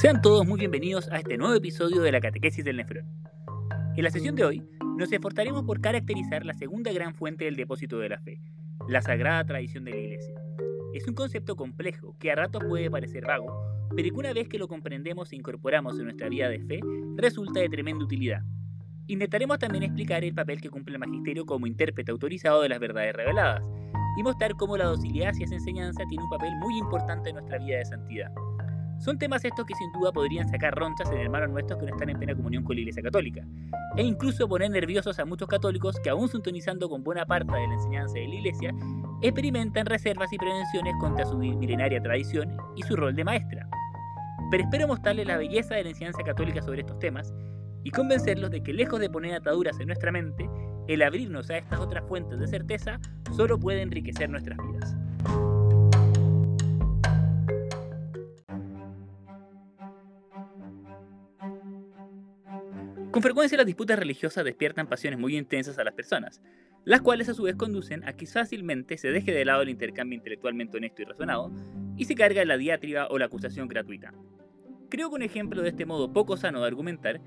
Sean todos muy bienvenidos a este nuevo episodio de la Catequesis del Nefrón. En la sesión de hoy nos esforzaremos por caracterizar la segunda gran fuente del depósito de la fe, la sagrada tradición de la Iglesia. Es un concepto complejo que a ratos puede parecer vago, pero que una vez que lo comprendemos e incorporamos en nuestra vida de fe, resulta de tremenda utilidad. Intentaremos también explicar el papel que cumple el magisterio como intérprete autorizado de las verdades reveladas, y mostrar cómo la docilidad hacia esa enseñanza tiene un papel muy importante en nuestra vida de santidad. Son temas estos que sin duda podrían sacar ronchas en hermanos nuestros que no están en plena comunión con la Iglesia Católica, e incluso poner nerviosos a muchos católicos que aún sintonizando con buena parte de la enseñanza de la Iglesia, experimentan reservas y prevenciones contra su milenaria tradición y su rol de maestra. Pero espero mostrarles la belleza de la enseñanza católica sobre estos temas y convencerlos de que lejos de poner ataduras en nuestra mente, el abrirnos a estas otras fuentes de certeza solo puede enriquecer nuestras vidas. Con frecuencia las disputas religiosas despiertan pasiones muy intensas a las personas, las cuales a su vez conducen a que fácilmente se deje de lado el intercambio intelectualmente honesto y razonado y se carga la diátriba o la acusación gratuita. Creo que un ejemplo de este modo poco sano de argumentar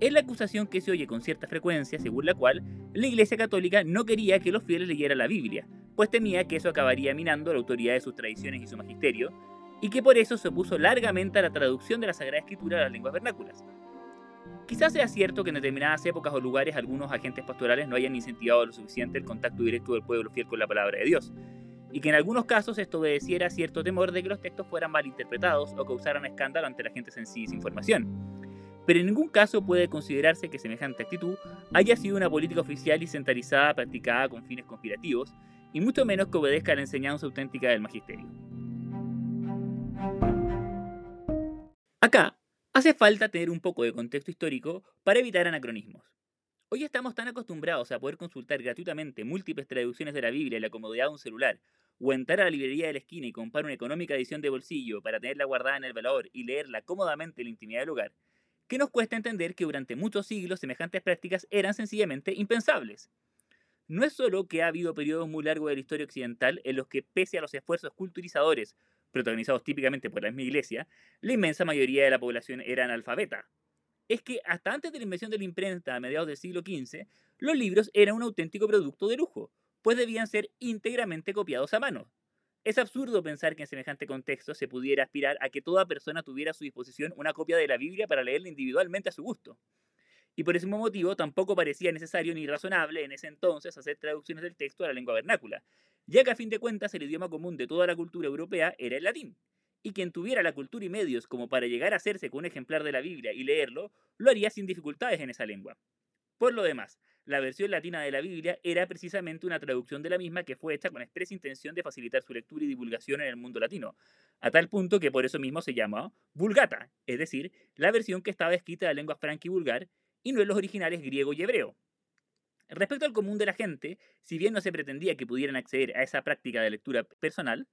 es la acusación que se oye con cierta frecuencia según la cual la Iglesia Católica no quería que los fieles leyeran la Biblia, pues temía que eso acabaría minando la autoridad de sus tradiciones y su magisterio, y que por eso se opuso largamente a la traducción de la Sagrada Escritura a las lenguas vernáculas. Quizás sea cierto que en determinadas épocas o lugares algunos agentes pastorales no hayan incentivado lo suficiente el contacto directo del pueblo fiel con la palabra de Dios, y que en algunos casos esto obedeciera cierto temor de que los textos fueran mal interpretados o causaran escándalo ante la gente sencilla y sin formación. Pero en ningún caso puede considerarse que semejante actitud haya sido una política oficial y centralizada practicada con fines conspirativos, y mucho menos que obedezca a la enseñanza auténtica del magisterio. Acá hace falta tener un poco de contexto histórico para evitar anacronismos. Hoy estamos tan acostumbrados a poder consultar gratuitamente múltiples traducciones de la Biblia en la comodidad de un celular, o entrar a la librería de la esquina y comprar una económica edición de bolsillo para tenerla guardada en el velador y leerla cómodamente en la intimidad del hogar, que nos cuesta entender que durante muchos siglos semejantes prácticas eran sencillamente impensables. No es solo que ha habido periodos muy largos de la historia occidental en los que, pese a los esfuerzos culturizadores, protagonizados típicamente por la misma iglesia, la inmensa mayoría de la población era analfabeta. Es que hasta antes de la invención de la imprenta a mediados del siglo XV, los libros eran un auténtico producto de lujo, pues debían ser íntegramente copiados a mano. Es absurdo pensar que en semejante contexto se pudiera aspirar a que toda persona tuviera a su disposición una copia de la Biblia para leerla individualmente a su gusto. Y por ese motivo tampoco parecía necesario ni razonable en ese entonces hacer traducciones del texto a la lengua vernácula, ya que a fin de cuentas el idioma común de toda la cultura europea era el latín, y quien tuviera la cultura y medios como para llegar a hacerse con un ejemplar de la Biblia y leerlo, lo haría sin dificultades en esa lengua. Por lo demás, la versión latina de la Biblia era precisamente una traducción de la misma que fue hecha con expresa intención de facilitar su lectura y divulgación en el mundo latino, a tal punto que por eso mismo se llama Vulgata, es decir, la versión que estaba escrita en lengua franca y vulgar y no en los originales griego y hebreo. Respecto al común de la gente, si bien no se pretendía que pudieran acceder a esa práctica de lectura personal,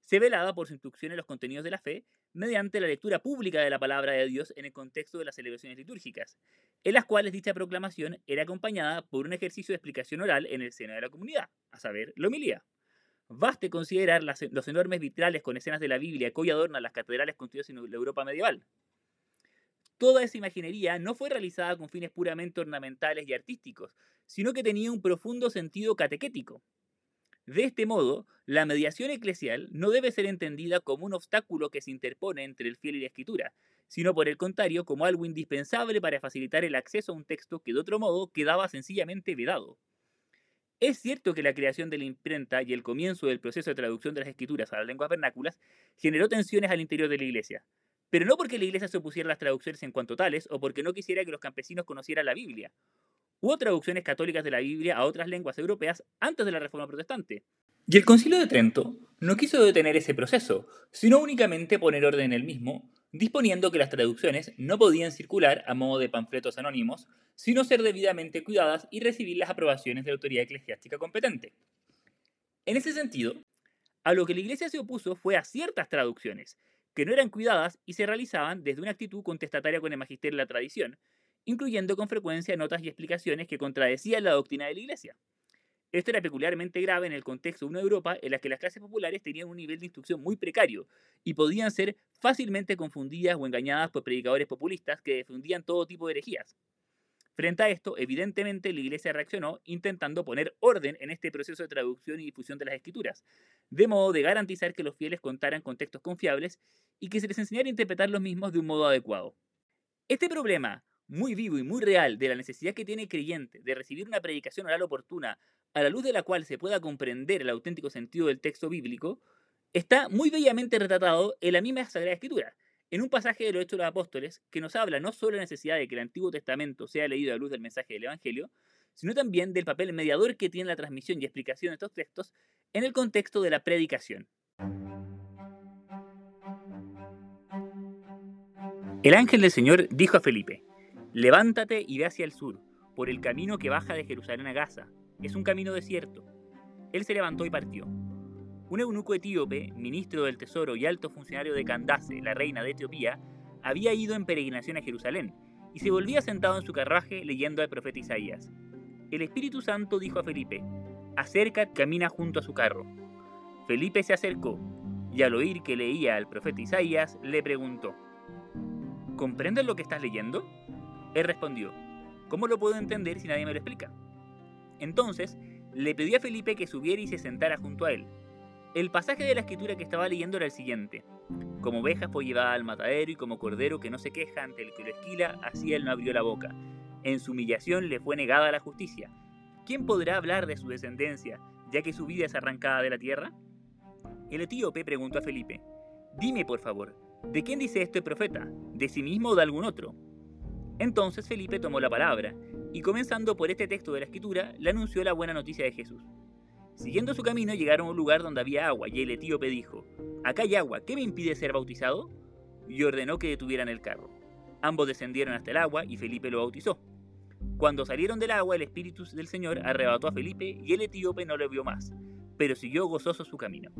se velaba por su instrucción en los contenidos de la fe mediante la lectura pública de la palabra de Dios en el contexto de las celebraciones litúrgicas, en las cuales dicha proclamación era acompañada por un ejercicio de explicación oral en el seno de la comunidad, a saber, la homilía. Baste considerar los enormes vitrales con escenas de la Biblia que hoy adornan las catedrales construidas en la Europa medieval. Toda esa imaginería no fue realizada con fines puramente ornamentales y artísticos, sino que tenía un profundo sentido catequético. De este modo, la mediación eclesial no debe ser entendida como un obstáculo que se interpone entre el fiel y la escritura, sino por el contrario como algo indispensable para facilitar el acceso a un texto que de otro modo quedaba sencillamente vedado. Es cierto que la creación de la imprenta y el comienzo del proceso de traducción de las escrituras a las lenguas vernáculas generó tensiones al interior de la iglesia, pero no porque la iglesia se opusiera a las traducciones en cuanto tales o porque no quisiera que los campesinos conocieran la Biblia, Hubo traducciones católicas de la Biblia a otras lenguas europeas antes de la Reforma Protestante. Y el Concilio de Trento no quiso detener ese proceso, sino únicamente poner orden en el mismo, disponiendo que las traducciones no podían circular a modo de panfletos anónimos, sino ser debidamente cuidadas y recibir las aprobaciones de la autoridad eclesiástica competente. En ese sentido, a lo que la Iglesia se opuso fue a ciertas traducciones, que no eran cuidadas y se realizaban desde una actitud contestataria con el magisterio de la tradición, incluyendo con frecuencia notas y explicaciones que contradecían la doctrina de la Iglesia. Esto era peculiarmente grave en el contexto de una Europa en la que las clases populares tenían un nivel de instrucción muy precario y podían ser fácilmente confundidas o engañadas por predicadores populistas que defendían todo tipo de herejías. Frente a esto, evidentemente la Iglesia reaccionó intentando poner orden en este proceso de traducción y difusión de las escrituras, de modo de garantizar que los fieles contaran con textos confiables y que se les enseñara a interpretar los mismos de un modo adecuado. Este problema, muy vivo y muy real, de la necesidad que tiene el creyente de recibir una predicación oral oportuna, a la luz de la cual se pueda comprender el auténtico sentido del texto bíblico, está muy bellamente retratado en la misma Sagrada Escritura, en un pasaje de los Hechos de los Apóstoles que nos habla no solo de la necesidad de que el Antiguo Testamento sea leído a luz del mensaje del Evangelio, sino también del papel mediador que tiene la transmisión y explicación de estos textos en el contexto de la predicación. El ángel del Señor dijo a Felipe, levántate y ve hacia el sur, por el camino que baja de Jerusalén a Gaza. Es un camino desierto. Él se levantó y partió. Un eunuco etíope, ministro del Tesoro y alto funcionario de Candace, la reina de Etiopía, había ido en peregrinación a Jerusalén y se volvía sentado en su carruaje leyendo al profeta Isaías. El Espíritu Santo dijo a Felipe, acerca, camina junto a su carro. Felipe se acercó y al oír que leía al profeta Isaías, le preguntó, ¿comprendes lo que estás leyendo? Él respondió, ¿cómo lo puedo entender si nadie me lo explica? Entonces, le pidió a Felipe que subiera y se sentara junto a él. El pasaje de la escritura que estaba leyendo era el siguiente. Como oveja fue llevada al matadero y como cordero que no se queja ante el que lo esquila, así él no abrió la boca. En su humillación le fue negada la justicia. ¿Quién podrá hablar de su descendencia, ya que su vida es arrancada de la tierra? El etíope preguntó a Felipe, Dime, por favor, ¿de quién dice esto el profeta? ¿De sí mismo o de algún otro? Entonces Felipe tomó la palabra, y comenzando por este texto de la escritura, le anunció la buena noticia de Jesús. Siguiendo su camino llegaron a un lugar donde había agua y el etíope dijo, Acá hay agua, ¿qué me impide ser bautizado? Y ordenó que detuvieran el carro. Ambos descendieron hasta el agua y Felipe lo bautizó. Cuando salieron del agua, el Espíritu del Señor arrebató a Felipe y el etíope no lo vio más, pero siguió gozoso su camino.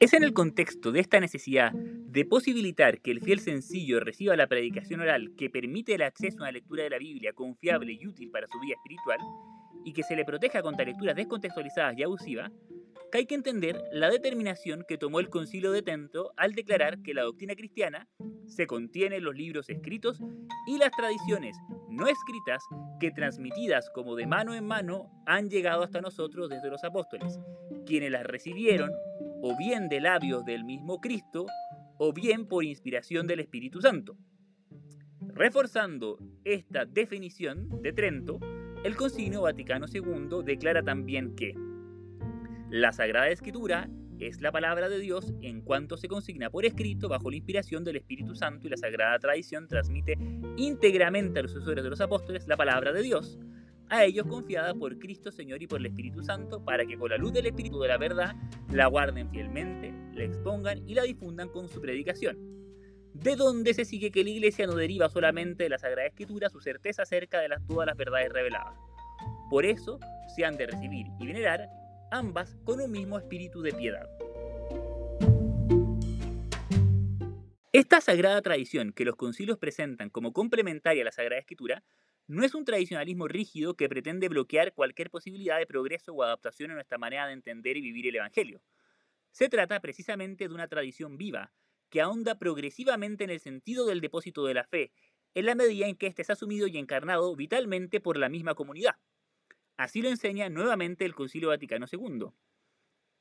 Es en el contexto de esta necesidad de posibilitar que el fiel sencillo reciba la predicación oral que permite el acceso a una lectura de la Biblia confiable y útil para su vida espiritual, y que se le proteja contra lecturas descontextualizadas y abusivas, que hay que entender la determinación que tomó el Concilio de Trento al declarar que la doctrina cristiana se contiene en los libros escritos y las tradiciones no escritas que transmitidas como de mano en mano han llegado hasta nosotros desde los apóstoles, quienes las recibieron o bien de labios del mismo Cristo, o bien por inspiración del Espíritu Santo. Reforzando esta definición de Trento, el Concilio Vaticano II declara también que la Sagrada Escritura es la palabra de Dios en cuanto se consigna por escrito bajo la inspiración del Espíritu Santo y la Sagrada Tradición transmite íntegramente a los sucesores de los apóstoles la palabra de Dios, a ellos confiada por Cristo Señor y por el Espíritu Santo, para que con la luz del Espíritu de la verdad la guarden fielmente, la expongan y la difundan con su predicación. De donde se sigue que la Iglesia no deriva solamente de la Sagrada Escritura su certeza acerca de las, todas las verdades reveladas. Por eso se han de recibir y venerar ambas con un mismo espíritu de piedad. Esta sagrada tradición que los concilios presentan como complementaria a la Sagrada Escritura no es un tradicionalismo rígido que pretende bloquear cualquier posibilidad de progreso o adaptación en nuestra manera de entender y vivir el Evangelio. Se trata precisamente de una tradición viva, que ahonda progresivamente en el sentido del depósito de la fe, en la medida en que éste es asumido y encarnado vitalmente por la misma comunidad. Así lo enseña nuevamente el Concilio Vaticano II.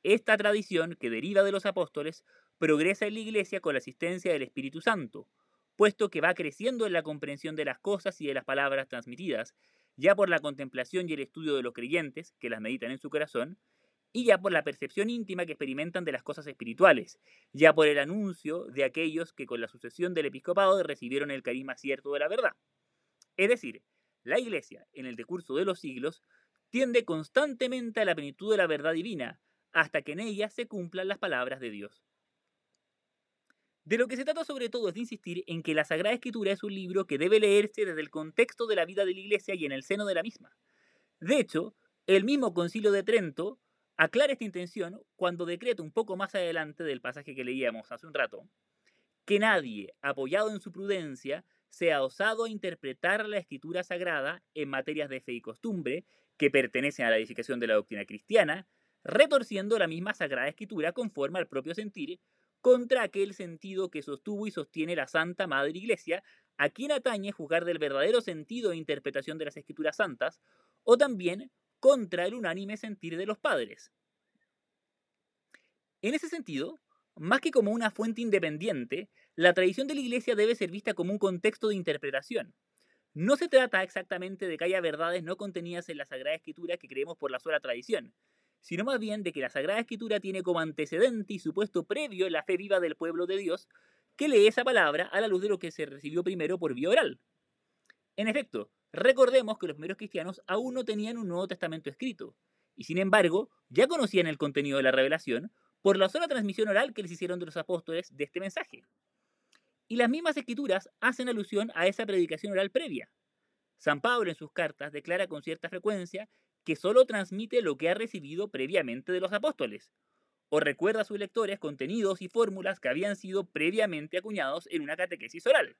Esta tradición, que deriva de los apóstoles, progresa en la Iglesia con la asistencia del Espíritu Santo, puesto que va creciendo en la comprensión de las cosas y de las palabras transmitidas, ya por la contemplación y el estudio de los creyentes, que las meditan en su corazón, y ya por la percepción íntima que experimentan de las cosas espirituales, ya por el anuncio de aquellos que con la sucesión del episcopado recibieron el carisma cierto de la verdad. Es decir, la Iglesia, en el decurso de los siglos, tiende constantemente a la plenitud de la verdad divina, hasta que en ella se cumplan las palabras de Dios. De lo que se trata sobre todo es de insistir en que la Sagrada Escritura es un libro que debe leerse desde el contexto de la vida de la Iglesia y en el seno de la misma. De hecho, el mismo Concilio de Trento aclara esta intención cuando decreta un poco más adelante del pasaje que leíamos hace un rato, que nadie, apoyado en su prudencia, sea osado a interpretar la escritura sagrada en materias de fe y costumbre que pertenecen a la edificación de la doctrina cristiana, retorciendo la misma sagrada escritura conforme al propio sentir contra aquel sentido que sostuvo y sostiene la Santa Madre Iglesia, a quien atañe juzgar del verdadero sentido e interpretación de las escrituras santas, o también contra el unánime sentir de los padres. En ese sentido, más que como una fuente independiente, la tradición de la Iglesia debe ser vista como un contexto de interpretación. No se trata exactamente de que haya verdades no contenidas en la Sagrada Escritura que creemos por la sola tradición, sino más bien de que la Sagrada Escritura tiene como antecedente y supuesto previo la fe viva del pueblo de Dios, que lee esa palabra a la luz de lo que se recibió primero por vía oral. En efecto, recordemos que los primeros cristianos aún no tenían un Nuevo Testamento escrito, y sin embargo ya conocían el contenido de la revelación por la sola transmisión oral que les hicieron de los apóstoles de este mensaje. Y las mismas escrituras hacen alusión a esa predicación oral previa. San Pablo en sus cartas declara con cierta frecuencia que solo transmite lo que ha recibido previamente de los apóstoles, o recuerda a sus lectores contenidos y fórmulas que habían sido previamente acuñados en una catequesis oral.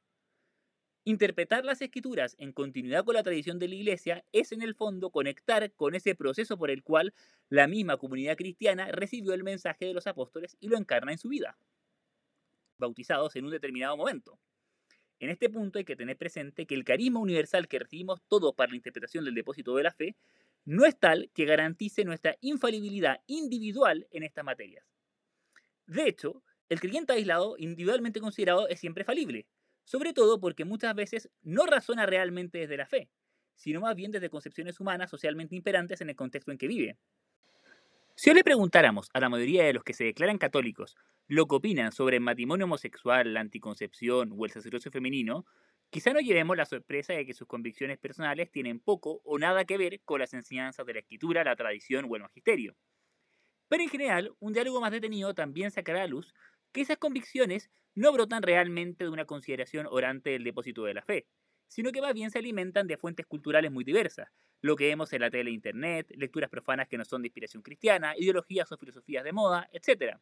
Interpretar las escrituras en continuidad con la tradición de la Iglesia es en el fondo conectar con ese proceso por el cual la misma comunidad cristiana recibió el mensaje de los apóstoles y lo encarna en su vida, bautizados en un determinado momento. En este punto hay que tener presente que el carisma universal que recibimos todos para la interpretación del depósito de la fe no es tal que garantice nuestra infalibilidad individual en estas materias. De hecho, el creyente aislado, individualmente considerado, es siempre falible, sobre todo porque muchas veces no razona realmente desde la fe, sino más bien desde concepciones humanas socialmente imperantes en el contexto en que vive. Si hoy le preguntáramos a la mayoría de los que se declaran católicos lo que opinan sobre el matrimonio homosexual, la anticoncepción o el sacerdocio femenino, Quizá no llevemos la sorpresa de que sus convicciones personales tienen poco o nada que ver con las enseñanzas de la escritura, la tradición o el magisterio. Pero en general, un diálogo más detenido también sacará a luz que esas convicciones no brotan realmente de una consideración orante del depósito de la fe, sino que más bien se alimentan de fuentes culturales muy diversas, lo que vemos en la tele e internet, lecturas profanas que no son de inspiración cristiana, ideologías o filosofías de moda, etc.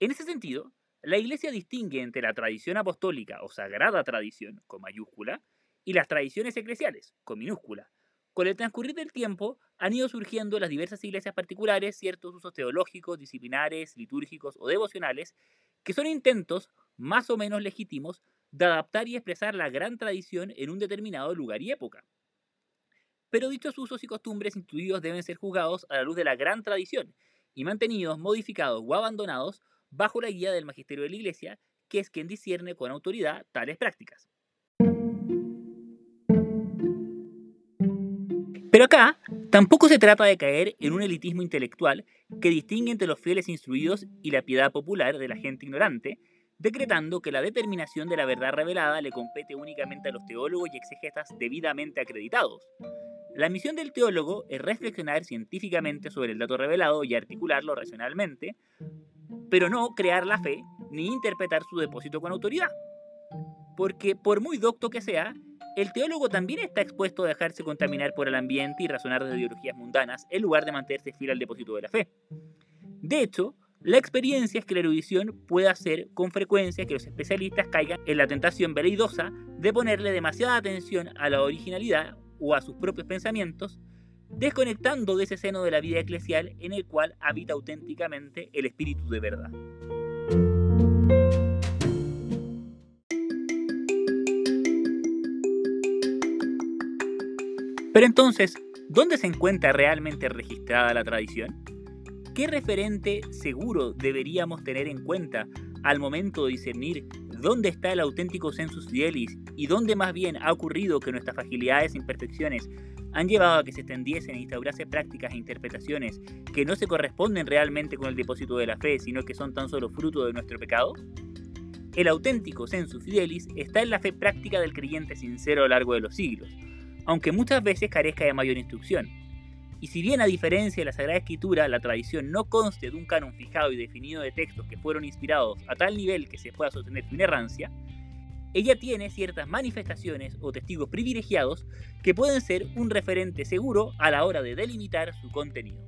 En ese sentido, la Iglesia distingue entre la tradición apostólica o sagrada tradición, con mayúscula, y las tradiciones eclesiales, con minúscula. Con el transcurrir del tiempo han ido surgiendo en las diversas iglesias particulares ciertos usos teológicos, disciplinares, litúrgicos o devocionales que son intentos, más o menos legítimos, de adaptar y expresar la gran tradición en un determinado lugar y época. Pero dichos usos y costumbres instituidos deben ser juzgados a la luz de la gran tradición y mantenidos, modificados o abandonados bajo la guía del magisterio de la Iglesia, que es quien discierne con autoridad tales prácticas. Pero acá tampoco se trata de caer en un elitismo intelectual que distingue entre los fieles instruidos y la piedad popular de la gente ignorante, decretando que la determinación de la verdad revelada le compete únicamente a los teólogos y exegetas debidamente acreditados. La misión del teólogo es reflexionar científicamente sobre el dato revelado y articularlo racionalmente, pero no crear la fe ni interpretar su depósito con autoridad. Porque por muy docto que sea, el teólogo también está expuesto a dejarse contaminar por el ambiente y razonar de ideologías mundanas en lugar de mantenerse fiel al depósito de la fe. De hecho, la experiencia es que la erudición puede hacer con frecuencia que los especialistas caigan en la tentación veleidosa de ponerle demasiada atención a la originalidad o a sus propios pensamientos desconectando de ese seno de la vida eclesial en el cual habita auténticamente el Espíritu de verdad. Pero entonces, ¿dónde se encuentra realmente registrada la tradición? ¿Qué referente seguro deberíamos tener en cuenta al momento de discernir dónde está el auténtico sensus fielis y dónde más bien ha ocurrido que nuestras fragilidades e imperfecciones han llevado a que se extendiesen e instaurase prácticas e interpretaciones que no se corresponden realmente con el depósito de la fe, sino que son tan solo fruto de nuestro pecado? El auténtico sensus fidelis está en la fe práctica del creyente sincero a lo largo de los siglos, aunque muchas veces carezca de mayor instrucción. Y si bien a diferencia de la Sagrada Escritura, la tradición no conste de un canon fijado y definido de textos que fueron inspirados a tal nivel que se pueda sostener su inerrancia, ella tiene ciertas manifestaciones o testigos privilegiados que pueden ser un referente seguro a la hora de delimitar su contenido.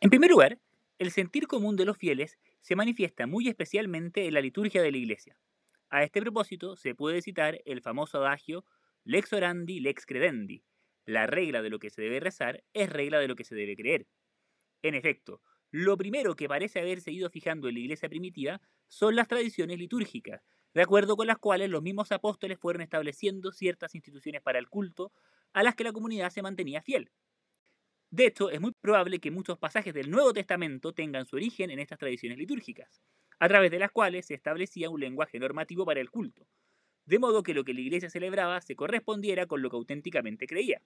En primer lugar, El sentir común de los fieles se manifiesta muy especialmente en la liturgia de la Iglesia. A este propósito se puede citar el famoso adagio lex orandi, lex credendi. La regla de lo que se debe rezar es regla de lo que se debe creer. En efecto, lo primero que parece haberse ido fijando en la Iglesia primitiva son las tradiciones litúrgicas, de acuerdo con las cuales los mismos apóstoles fueron estableciendo ciertas instituciones para el culto a las que la comunidad se mantenía fiel. De hecho, es muy probable que muchos pasajes del Nuevo Testamento tengan su origen en estas tradiciones litúrgicas, a través de las cuales se establecía un lenguaje normativo para el culto, de modo que lo que la iglesia celebraba se correspondiera con lo que auténticamente creía.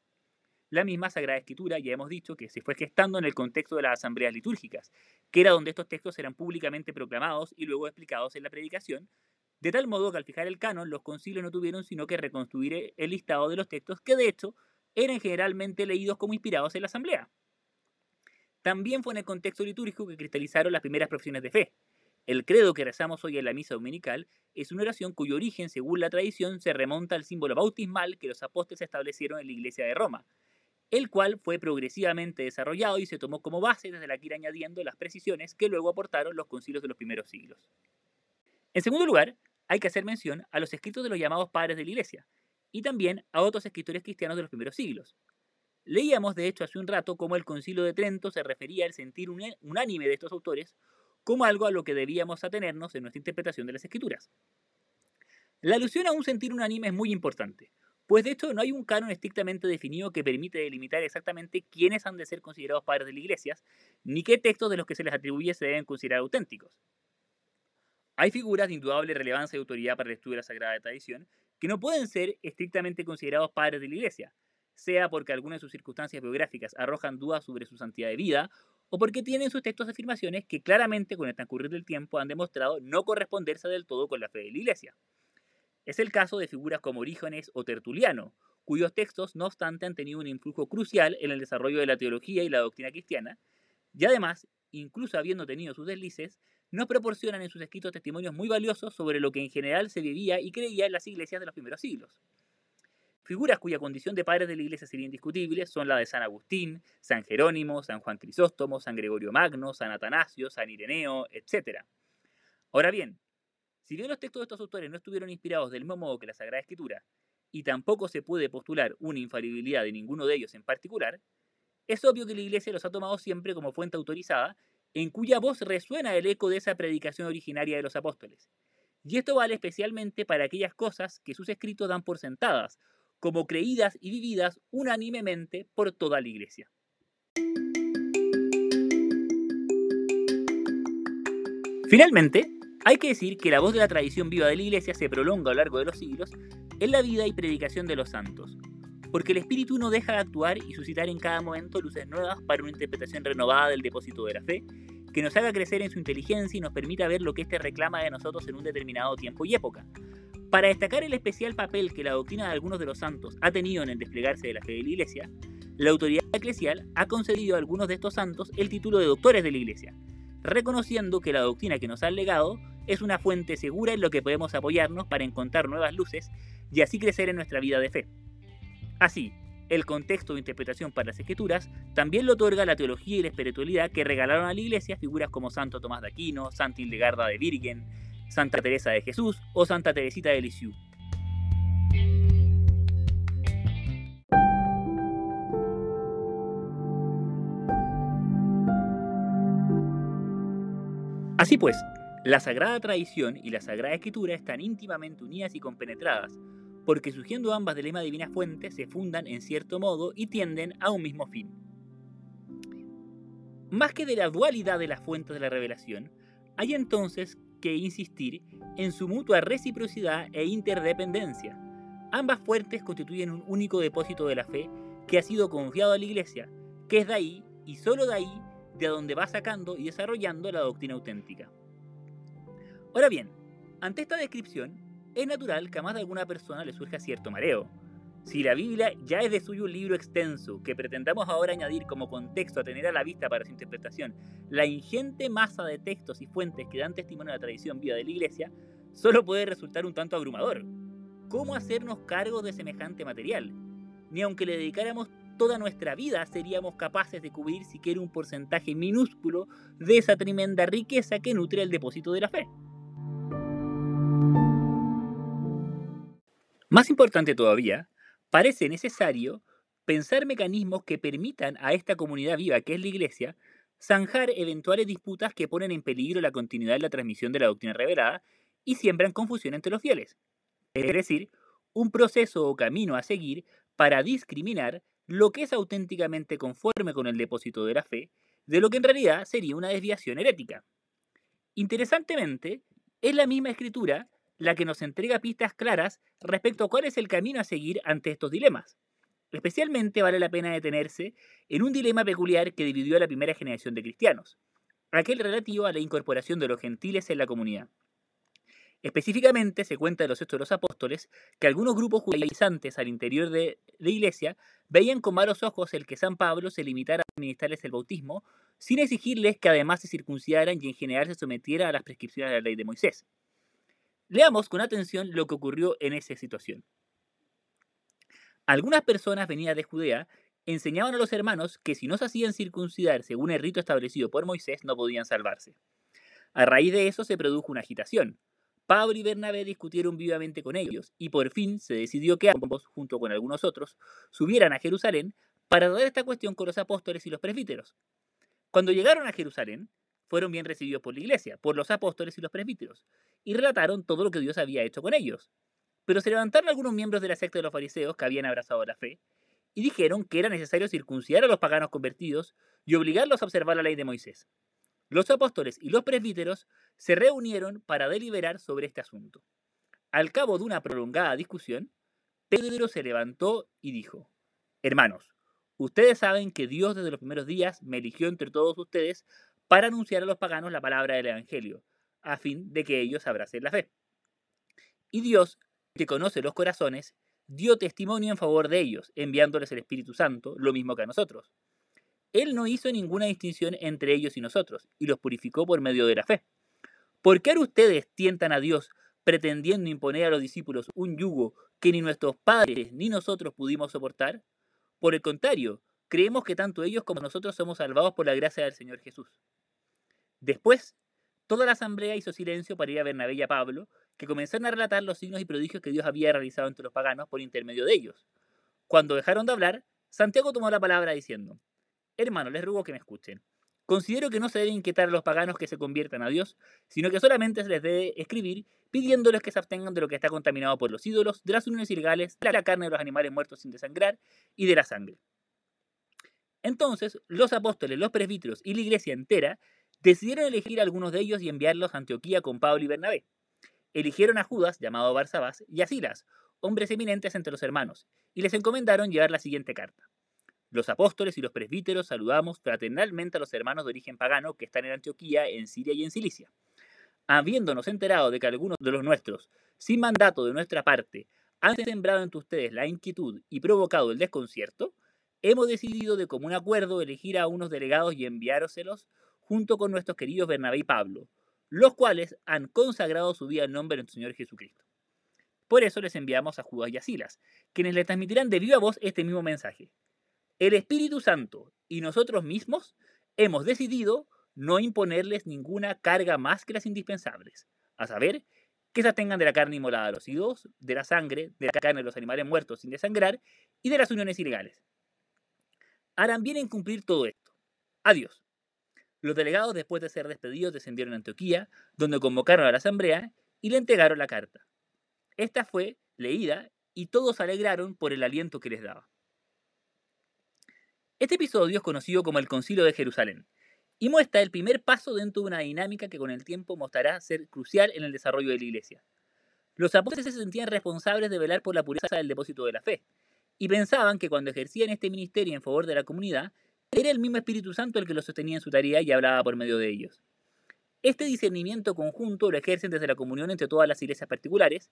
La misma Sagrada Escritura, ya hemos dicho, que se fue gestando en el contexto de las asambleas litúrgicas, que era donde estos textos eran públicamente proclamados y luego explicados en la predicación, de tal modo que al fijar el canon, los concilios no tuvieron sino que reconstruir el listado de los textos que de hecho eran generalmente leídos como inspirados en la asamblea. También fue en el contexto litúrgico que cristalizaron las primeras profesiones de fe. El credo que rezamos hoy en la misa dominical es una oración cuyo origen, según la tradición, se remonta al símbolo bautismal que los apóstoles establecieron en la iglesia de Roma, el cual fue progresivamente desarrollado y se tomó como base desde la que ir añadiendo las precisiones que luego aportaron los concilios de los primeros siglos. En segundo lugar, hay que hacer mención a los escritos de los llamados padres de la iglesia, y también a otros escritores cristianos de los primeros siglos. Leíamos, de hecho, hace un rato cómo el Concilio de Trento se refería al sentir unánime de estos autores como algo a lo que debíamos atenernos en nuestra interpretación de las escrituras. La alusión a un sentir unánime es muy importante, pues de hecho no hay un canon estrictamente definido que permite delimitar exactamente quiénes han de ser considerados padres de la iglesia, ni qué textos de los que se les atribuye se deben considerar auténticos. Hay figuras de indudable relevancia y autoridad para el estudio de la Sagrada Tradición que no pueden ser estrictamente considerados padres de la Iglesia, sea porque algunas de sus circunstancias biográficas arrojan dudas sobre su santidad de vida, o porque tienen sus textos afirmaciones que claramente con el transcurrir del tiempo han demostrado no corresponderse del todo con la fe de la Iglesia. Es el caso de figuras como Orígenes o Tertuliano, cuyos textos, no obstante, han tenido un influjo crucial en el desarrollo de la teología y la doctrina cristiana, y además, incluso habiendo tenido sus deslices, nos proporcionan en sus escritos testimonios muy valiosos sobre lo que en general se vivía y creía en las iglesias de los primeros siglos. Figuras cuya condición de padres de la iglesia sería indiscutible son la de San Agustín, San Jerónimo, San Juan Crisóstomo, San Gregorio Magno, San Atanasio, San Ireneo, etc. Ahora bien, si bien los textos de estos autores no estuvieron inspirados del mismo modo que la Sagrada Escritura, y tampoco se puede postular una infalibilidad de ninguno de ellos en particular, es obvio que la Iglesia los ha tomado siempre como fuente autorizada en cuya voz resuena el eco de esa predicación originaria de los apóstoles. Y esto vale especialmente para aquellas cosas que sus escritos dan por sentadas, como creídas y vividas unánimemente por toda la Iglesia. Finalmente, hay que decir que la voz de la tradición viva de la Iglesia se prolonga a lo largo de los siglos en la vida y predicación de los santos, porque el Espíritu no deja de actuar y suscitar en cada momento luces nuevas para una interpretación renovada del depósito de la fe, que nos haga crecer en su inteligencia y nos permita ver lo que éste reclama de nosotros en un determinado tiempo y época. Para destacar el especial papel que la doctrina de algunos de los santos ha tenido en el desplegarse de la fe de la Iglesia, la autoridad eclesial ha concedido a algunos de estos santos el título de doctores de la Iglesia, reconociendo que la doctrina que nos han legado es una fuente segura en lo que podemos apoyarnos para encontrar nuevas luces y así crecer en nuestra vida de fe. Así, el contexto de interpretación para las escrituras también lo otorga la teología y la espiritualidad que regalaron a la iglesia figuras como Santo Tomás de Aquino, Santa Hildegarda de Virgen, Santa Teresa de Jesús o Santa Teresita de Lisieux. Así pues, la sagrada tradición y la sagrada escritura están íntimamente unidas y compenetradas, porque surgiendo ambas de la misma divina fuente se fundan en cierto modo y tienden a un mismo fin. Más que de la dualidad de las fuentes de la revelación, hay entonces que insistir en su mutua reciprocidad e interdependencia. Ambas fuentes constituyen un único depósito de la fe que ha sido confiado a la Iglesia, que es de ahí y solo de ahí de donde va sacando y desarrollando la doctrina auténtica. Ahora bien, ante esta descripción, es natural que a más de alguna persona le surja cierto mareo. Si la Biblia ya es de suyo un libro extenso, que pretendamos ahora añadir como contexto a tener a la vista para su interpretación la ingente masa de textos y fuentes que dan testimonio a la tradición viva de la Iglesia, solo puede resultar un tanto abrumador. ¿Cómo hacernos cargo de semejante material? Ni aunque le dedicáramos toda nuestra vida seríamos capaces de cubrir siquiera un porcentaje minúsculo de esa tremenda riqueza que nutre el depósito de la fe. Más importante todavía, parece necesario pensar mecanismos que permitan a esta comunidad viva que es la Iglesia zanjar eventuales disputas que ponen en peligro la continuidad de la transmisión de la doctrina revelada y siembran confusión entre los fieles. Es decir, un proceso o camino a seguir para discriminar lo que es auténticamente conforme con el depósito de la fe de lo que en realidad sería una desviación herética. Interesantemente, es la misma escritura la que nos entrega pistas claras respecto a cuál es el camino a seguir ante estos dilemas. Especialmente vale la pena detenerse en un dilema peculiar que dividió a la primera generación de cristianos, aquel relativo a la incorporación de los gentiles en la comunidad. Específicamente se cuenta de los Hechos de los Apóstoles que algunos grupos judaizantes al interior de la iglesia veían con malos ojos el que San Pablo se limitara a administrarles el bautismo sin exigirles que además se circuncidaran y en general se sometiera a las prescripciones de la ley de Moisés. Leamos con atención lo que ocurrió en esa situación. Algunas personas venidas de Judea enseñaban a los hermanos que si no se hacían circuncidar según el rito establecido por Moisés no podían salvarse. A raíz de eso se produjo una agitación. Pablo y Bernabé discutieron vivamente con ellos y por fin se decidió que ambos, junto con algunos otros, subieran a Jerusalén para dar esta cuestión con los apóstoles y los presbíteros. Cuando llegaron a Jerusalén, fueron bien recibidos por la iglesia, por los apóstoles y los presbíteros, y relataron todo lo que Dios había hecho con ellos. Pero se levantaron algunos miembros de la secta de los fariseos que habían abrazado la fe, y dijeron que era necesario circuncidar a los paganos convertidos y obligarlos a observar la ley de Moisés. Los apóstoles y los presbíteros se reunieron para deliberar sobre este asunto. Al cabo de una prolongada discusión, Pedro se levantó y dijo, Hermanos, ustedes saben que Dios desde los primeros días me eligió entre todos ustedes para anunciar a los paganos la palabra del Evangelio, a fin de que ellos abracen la fe. Y Dios, que conoce los corazones, dio testimonio en favor de ellos, enviándoles el Espíritu Santo, lo mismo que a nosotros. Él no hizo ninguna distinción entre ellos y nosotros, y los purificó por medio de la fe. ¿Por qué ahora ustedes tientan a Dios pretendiendo imponer a los discípulos un yugo que ni nuestros padres ni nosotros pudimos soportar? Por el contrario, creemos que tanto ellos como nosotros somos salvados por la gracia del Señor Jesús. Después, toda la asamblea hizo silencio para ir a Bernabé y a Pablo, que comenzaron a relatar los signos y prodigios que Dios había realizado entre los paganos por intermedio de ellos. Cuando dejaron de hablar, Santiago tomó la palabra diciendo, Hermano, les ruego que me escuchen. Considero que no se debe inquietar a los paganos que se conviertan a Dios, sino que solamente se les debe escribir pidiéndoles que se abstengan de lo que está contaminado por los ídolos, de las uniones ilegales, de la carne de los animales muertos sin desangrar y de la sangre. Entonces, los apóstoles, los presbíteros y la iglesia entera decidieron elegir a algunos de ellos y enviarlos a Antioquía con Pablo y Bernabé. Eligieron a Judas, llamado Barsabás, y a Silas, hombres eminentes entre los hermanos, y les encomendaron llevar la siguiente carta. Los apóstoles y los presbíteros saludamos fraternalmente a los hermanos de origen pagano que están en Antioquía, en Siria y en Cilicia. Habiéndonos enterado de que algunos de los nuestros, sin mandato de nuestra parte, han sembrado entre ustedes la inquietud y provocado el desconcierto, hemos decidido de común acuerdo elegir a unos delegados y enviárselos junto con nuestros queridos Bernabé y Pablo, los cuales han consagrado su vida en nombre del Señor Jesucristo. Por eso les enviamos a Judas y a Silas, quienes les transmitirán de viva voz este mismo mensaje. El Espíritu Santo y nosotros mismos hemos decidido no imponerles ninguna carga más que las indispensables, a saber, que se atengan de la carne inmolada de los ídolos, de la sangre, de la carne de los animales muertos sin desangrar y de las uniones ilegales. Harán bien en cumplir todo esto. Adiós. Los delegados, después de ser despedidos, descendieron a Antioquía, donde convocaron a la asamblea y le entregaron la carta. Esta fue leída y todos se alegraron por el aliento que les daba. Este episodio es conocido como el Concilio de Jerusalén y muestra el primer paso dentro de una dinámica que con el tiempo mostrará ser crucial en el desarrollo de la Iglesia. Los apóstoles se sentían responsables de velar por la pureza del depósito de la fe y pensaban que cuando ejercían este ministerio en favor de la comunidad, era el mismo Espíritu Santo el que los sostenía en su tarea y hablaba por medio de ellos. Este discernimiento conjunto lo ejercen desde la comunión entre todas las iglesias particulares,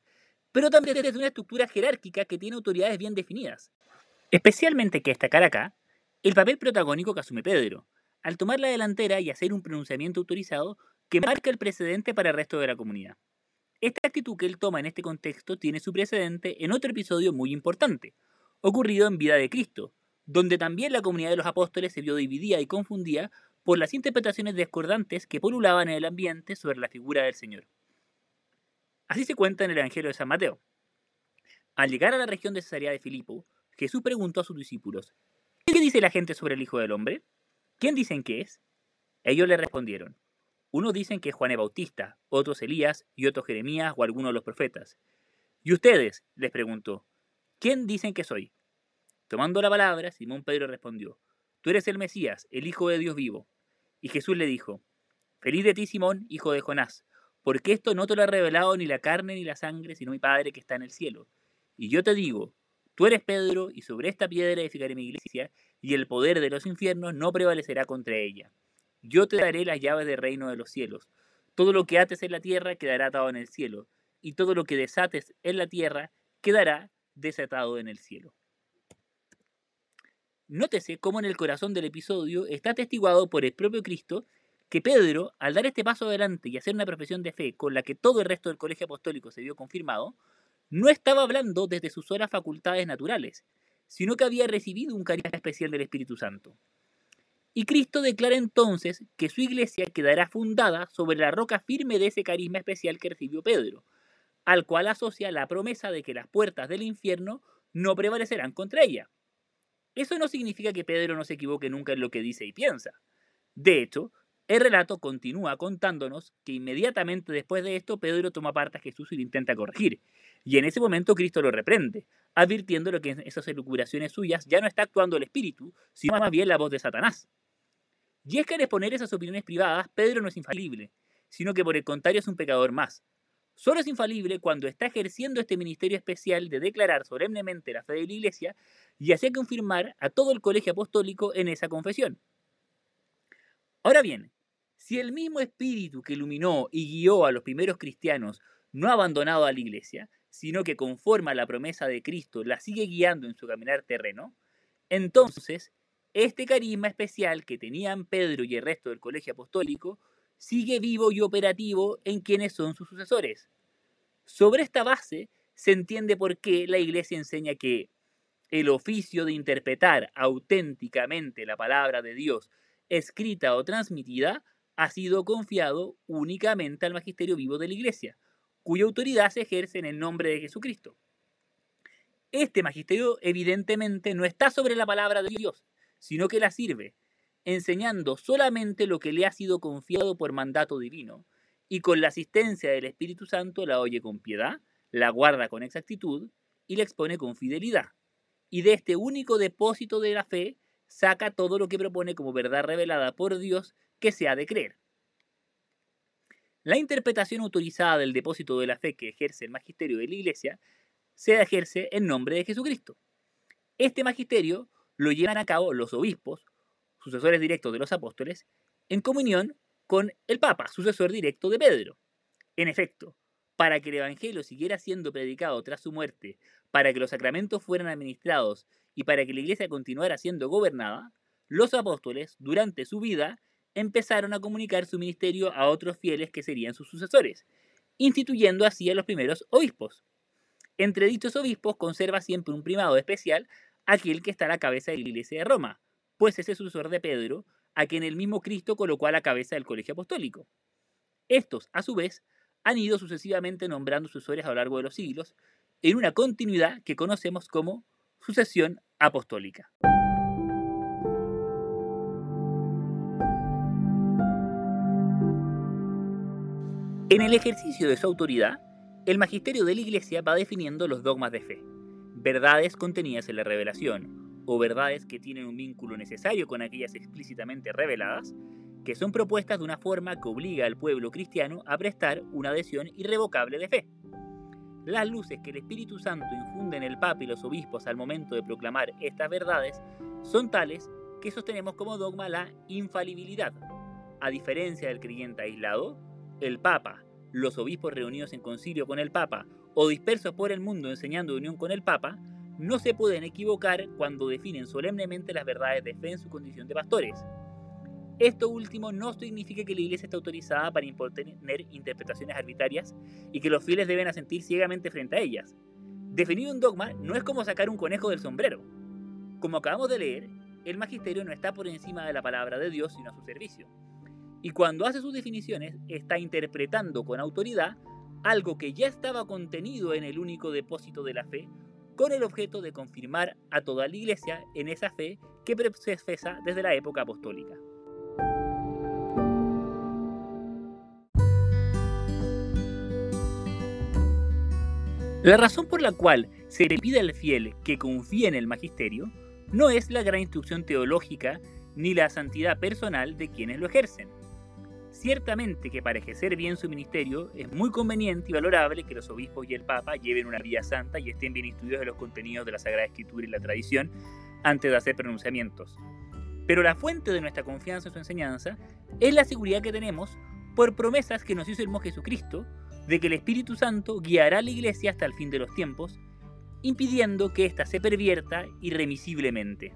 pero también desde una estructura jerárquica que tiene autoridades bien definidas. Especialmente que destacar acá el papel protagónico que asume Pedro, al tomar la delantera y hacer un pronunciamiento autorizado que marca el precedente para el resto de la comunidad. Esta actitud que él toma en este contexto tiene su precedente en otro episodio muy importante, ocurrido en Vida de Cristo, donde también la comunidad de los apóstoles se vio dividida y confundida por las interpretaciones discordantes que polulaban en el ambiente sobre la figura del Señor. Así se cuenta en el Evangelio de San Mateo. Al llegar a la región de Cesarea de Filipo, Jesús preguntó a sus discípulos, ¿qué dice la gente sobre el Hijo del Hombre? ¿Quién dicen que es? Ellos le respondieron, unos dicen que es Juan el Bautista, otros Elías y otros Jeremías o alguno de los profetas. ¿Y ustedes? les preguntó, ¿quién dicen que soy? Tomando la palabra, Simón Pedro respondió, Tú eres el Mesías, el Hijo de Dios vivo. Y Jesús le dijo, Feliz de ti, Simón, hijo de Jonás, porque esto no te lo ha revelado ni la carne ni la sangre, sino mi Padre que está en el cielo. Y yo te digo, tú eres Pedro, y sobre esta piedra edificaré mi iglesia, y el poder de los infiernos no prevalecerá contra ella. Yo te daré las llaves del reino de los cielos. Todo lo que ates en la tierra quedará atado en el cielo, y todo lo que desates en la tierra quedará desatado en el cielo. Nótese cómo en el corazón del episodio está atestiguado por el propio Cristo que Pedro, al dar este paso adelante y hacer una profesión de fe con la que todo el resto del colegio apostólico se vio confirmado, no estaba hablando desde sus solas facultades naturales, sino que había recibido un carisma especial del Espíritu Santo. Y Cristo declara entonces que su iglesia quedará fundada sobre la roca firme de ese carisma especial que recibió Pedro, al cual asocia la promesa de que las puertas del infierno no prevalecerán contra ella. Eso no significa que Pedro no se equivoque nunca en lo que dice y piensa. De hecho, el relato continúa contándonos que inmediatamente después de esto Pedro toma parte a Jesús y lo intenta corregir. Y en ese momento Cristo lo reprende, advirtiéndole que en esas elucubraciones suyas ya no está actuando el Espíritu, sino más bien la voz de Satanás. Y es que al exponer esas opiniones privadas, Pedro no es infalible, sino que por el contrario es un pecador más. Solo es infalible cuando está ejerciendo este ministerio especial de declarar solemnemente la fe de la Iglesia y hacer confirmar a todo el colegio apostólico en esa confesión. Ahora bien, si el mismo espíritu que iluminó y guió a los primeros cristianos no ha abandonado a la Iglesia, sino que conforma la promesa de Cristo la sigue guiando en su caminar terreno, entonces este carisma especial que tenían Pedro y el resto del colegio apostólico sigue vivo y operativo en quienes son sus sucesores. Sobre esta base se entiende por qué la Iglesia enseña que el oficio de interpretar auténticamente la palabra de Dios, escrita o transmitida, ha sido confiado únicamente al magisterio vivo de la Iglesia, cuya autoridad se ejerce en el nombre de Jesucristo. Este magisterio evidentemente no está sobre la palabra de Dios, sino que la sirve, enseñando solamente lo que le ha sido confiado por mandato divino, y con la asistencia del Espíritu Santo la oye con piedad, la guarda con exactitud y la expone con fidelidad. Y de este único depósito de la fe saca todo lo que propone como verdad revelada por Dios que se ha de creer. La interpretación autorizada del depósito de la fe que ejerce el magisterio de la Iglesia se ejerce en nombre de Jesucristo. Este magisterio lo llevan a cabo los obispos, sucesores directos de los apóstoles, en comunión con el Papa, sucesor directo de Pedro. En efecto, para que el Evangelio siguiera siendo predicado tras su muerte, para que los sacramentos fueran administrados y para que la Iglesia continuara siendo gobernada, los apóstoles, durante su vida, empezaron a comunicar su ministerio a otros fieles que serían sus sucesores, instituyendo así a los primeros obispos. Entre dichos obispos conserva siempre un primado especial aquel que está a la cabeza de la iglesia de Roma, pues es el sucesor de Pedro, a quien el mismo Cristo colocó a la cabeza del colegio apostólico. Estos, a su vez, han ido sucesivamente nombrando sucesores a lo largo de los siglos, en una continuidad que conocemos como sucesión apostólica. En el ejercicio de su autoridad, el magisterio de la Iglesia va definiendo los dogmas de fe verdades contenidas en la revelación, o verdades que tienen un vínculo necesario con aquellas explícitamente reveladas, que son propuestas de una forma que obliga al pueblo cristiano a prestar una adhesión irrevocable de fe. Las luces que el Espíritu Santo infunde en el Papa y los obispos al momento de proclamar estas verdades son tales que sostenemos como dogma la infalibilidad. A diferencia del creyente aislado, el Papa, los obispos reunidos en concilio con el Papa o dispersos por el mundo enseñando unión con el Papa, no se pueden equivocar cuando definen solemnemente las verdades de fe en su condición de pastores. Esto último no significa que la Iglesia esté autorizada para imponer interpretaciones arbitrarias y que los fieles deben asentir ciegamente frente a ellas. Definir un dogma no es como sacar un conejo del sombrero. Como acabamos de leer, el magisterio no está por encima de la palabra de Dios, sino a su servicio. Y cuando hace sus definiciones, está interpretando con autoridad algo que ya estaba contenido en el único depósito de la fe, con el objeto de confirmar a toda la iglesia en esa fe que profesa desde la época apostólica. La razón por la cual se le pide al fiel que confíe en el magisterio no es la gran instrucción teológica ni la santidad personal de quienes lo ejercen. Ciertamente que para ejercer bien su ministerio es muy conveniente y valorable que los obispos y el Papa lleven una vida santa y estén bien instruidos de los contenidos de la Sagrada Escritura y la tradición antes de hacer pronunciamientos. Pero la fuente de nuestra confianza en su enseñanza es la seguridad que tenemos por promesas que nos hizo el mismo Jesucristo de que el Espíritu Santo guiará a la Iglesia hasta el fin de los tiempos, impidiendo que ésta se pervierta irremisiblemente.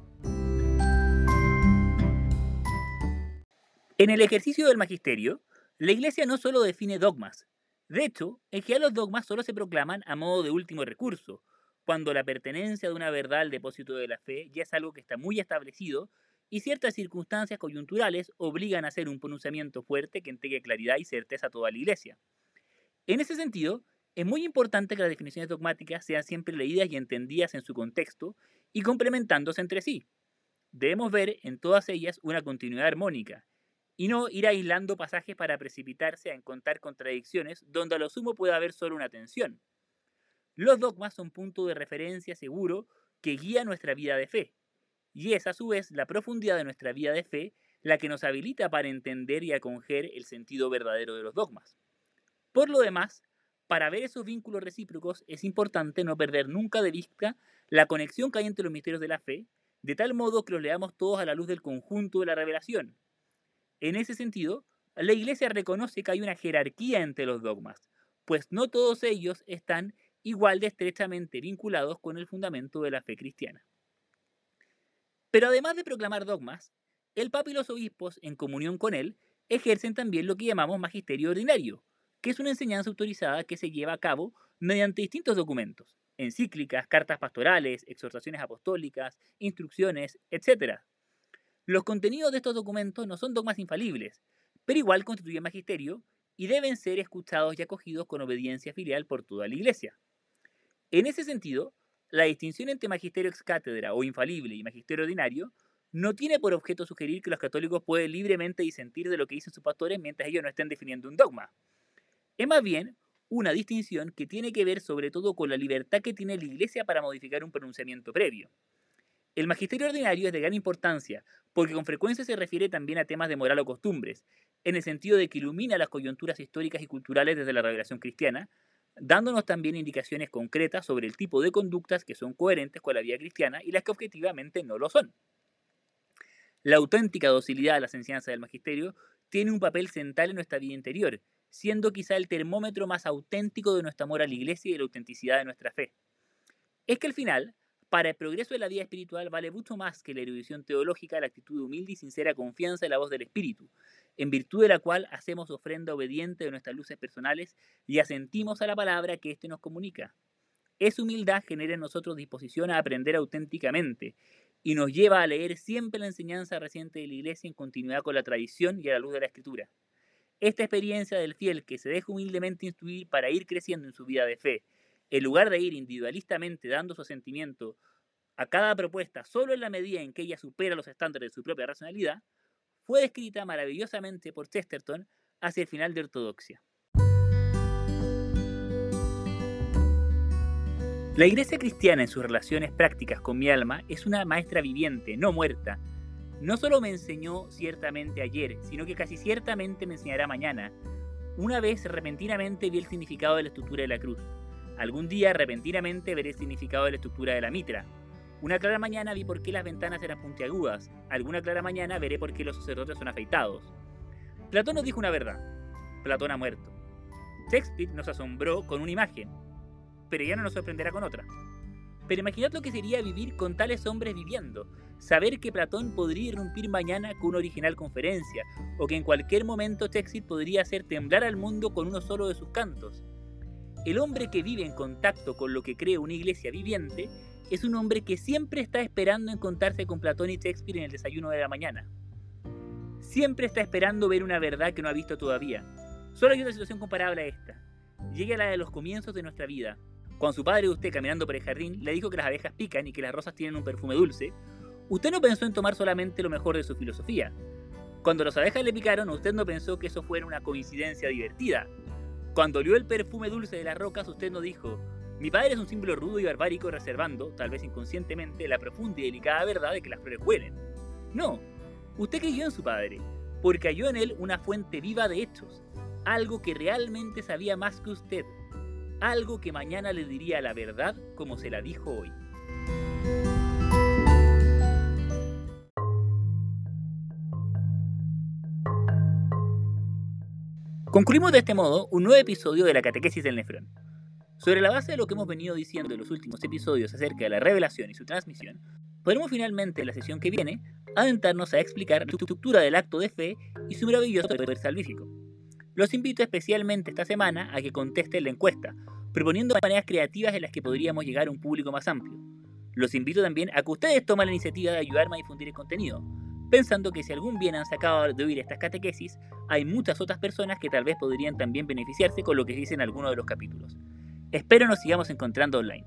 En el ejercicio del magisterio, la Iglesia no solo define dogmas, de hecho, en general los dogmas solo se proclaman a modo de último recurso, cuando la pertenencia de una verdad al depósito de la fe ya es algo que está muy establecido y ciertas circunstancias coyunturales obligan a hacer un pronunciamiento fuerte que entregue claridad y certeza a toda la Iglesia. En ese sentido, es muy importante que las definiciones dogmáticas sean siempre leídas y entendidas en su contexto y complementándose entre sí. Debemos ver en todas ellas una continuidad armónica, y no ir aislando pasajes para precipitarse a encontrar contradicciones donde a lo sumo puede haber solo una tensión. Los dogmas son punto de referencia seguro que guía nuestra vida de fe, y es a su vez la profundidad de nuestra vida de fe la que nos habilita para entender y acoger el sentido verdadero de los dogmas. Por lo demás, para ver esos vínculos recíprocos es importante no perder nunca de vista la conexión que hay entre los misterios de la fe, de tal modo que los leamos todos a la luz del conjunto de la revelación. En ese sentido, la Iglesia reconoce que hay una jerarquía entre los dogmas, pues no todos ellos están igual de estrechamente vinculados con el fundamento de la fe cristiana. Pero además de proclamar dogmas, el Papa y los obispos, en comunión con él, ejercen también lo que llamamos magisterio ordinario, que es una enseñanza autorizada que se lleva a cabo mediante distintos documentos, encíclicas, cartas pastorales, exhortaciones apostólicas, instrucciones, etc. Los contenidos de estos documentos no son dogmas infalibles, pero igual constituyen magisterio y deben ser escuchados y acogidos con obediencia filial por toda la Iglesia. En ese sentido, la distinción entre magisterio ex cátedra o infalible y magisterio ordinario no tiene por objeto sugerir que los católicos pueden libremente disentir de lo que dicen sus pastores mientras ellos no estén definiendo un dogma. Es más bien una distinción que tiene que ver sobre todo con la libertad que tiene la Iglesia para modificar un pronunciamiento previo. El magisterio ordinario es de gran importancia, porque con frecuencia se refiere también a temas de moral o costumbres, en el sentido de que ilumina las coyunturas históricas y culturales desde la revelación cristiana, dándonos también indicaciones concretas sobre el tipo de conductas que son coherentes con la vida cristiana y las que objetivamente no lo son. La auténtica docilidad a las enseñanzas del magisterio tiene un papel central en nuestra vida interior, siendo quizá el termómetro más auténtico de nuestro amor a la iglesia y de la autenticidad de nuestra fe. Es que al final, para el progreso de la vida espiritual vale mucho más que la erudición teológica la actitud de humilde y sincera confianza en la voz del Espíritu, en virtud de la cual hacemos ofrenda obediente de nuestras luces personales y asentimos a la palabra que éste nos comunica. Esa humildad genera en nosotros disposición a aprender auténticamente y nos lleva a leer siempre la enseñanza reciente de la Iglesia en continuidad con la tradición y a la luz de la Escritura. Esta experiencia del fiel que se deja humildemente instruir para ir creciendo en su vida de fe, en lugar de ir individualistamente dando su sentimiento a cada propuesta solo en la medida en que ella supera los estándares de su propia racionalidad, fue descrita maravillosamente por Chesterton hacia el final de Ortodoxia. La iglesia cristiana en sus relaciones prácticas con mi alma es una maestra viviente, no muerta, no solo me enseñó ciertamente ayer, sino que casi ciertamente me enseñará mañana. Una vez repentinamente vi el significado de la estructura de la cruz. Algún día repentinamente veré el significado de la estructura de la mitra. Una clara mañana vi por qué las ventanas eran puntiagudas. Alguna clara mañana veré por qué los sacerdotes son afeitados. Platón nos dijo una verdad. Platón ha muerto. Shakespeare nos asombró con una imagen, pero ya no nos sorprenderá con otra. Pero imaginad lo que sería vivir con tales hombres viviendo, saber que Platón podría irrumpir mañana con una original conferencia, o que en cualquier momento Shakespeare podría hacer temblar al mundo con uno solo de sus cantos. El hombre que vive en contacto con lo que cree una iglesia viviente es un hombre que siempre está esperando encontrarse con Platón y Shakespeare en el desayuno de la mañana. Siempre está esperando ver una verdad que no ha visto todavía. Solo hay una situación comparable a esta. Llegue a la de los comienzos de nuestra vida. Cuando su padre usted caminando por el jardín le dijo que las abejas pican y que las rosas tienen un perfume dulce, usted no pensó en tomar solamente lo mejor de su filosofía. Cuando las abejas le picaron, usted no pensó que eso fuera una coincidencia divertida. Cuando olió el perfume dulce de las rocas, usted no dijo, mi padre es un símbolo rudo y barbárico reservando, tal vez inconscientemente, la profunda y delicada verdad de que las flores huelen. No, usted creyó en su padre, porque halló en él una fuente viva de hechos, algo que realmente sabía más que usted, algo que mañana le diría la verdad como se la dijo hoy. Concluimos de este modo un nuevo episodio de la Catequesis del Nefrón. Sobre la base de lo que hemos venido diciendo en los últimos episodios acerca de la revelación y su transmisión, podremos finalmente en la sesión que viene adentrarnos a explicar la estructura del acto de fe y su maravilloso poder salvífico. Los invito especialmente esta semana a que contesten la encuesta, proponiendo maneras creativas en las que podríamos llegar a un público más amplio. Los invito también a que ustedes tomen la iniciativa de ayudarme a difundir el contenido, pensando que si algún bien han sacado de oír estas catequesis, hay muchas otras personas que tal vez podrían también beneficiarse con lo que dicen algunos de los capítulos. Espero nos sigamos encontrando online.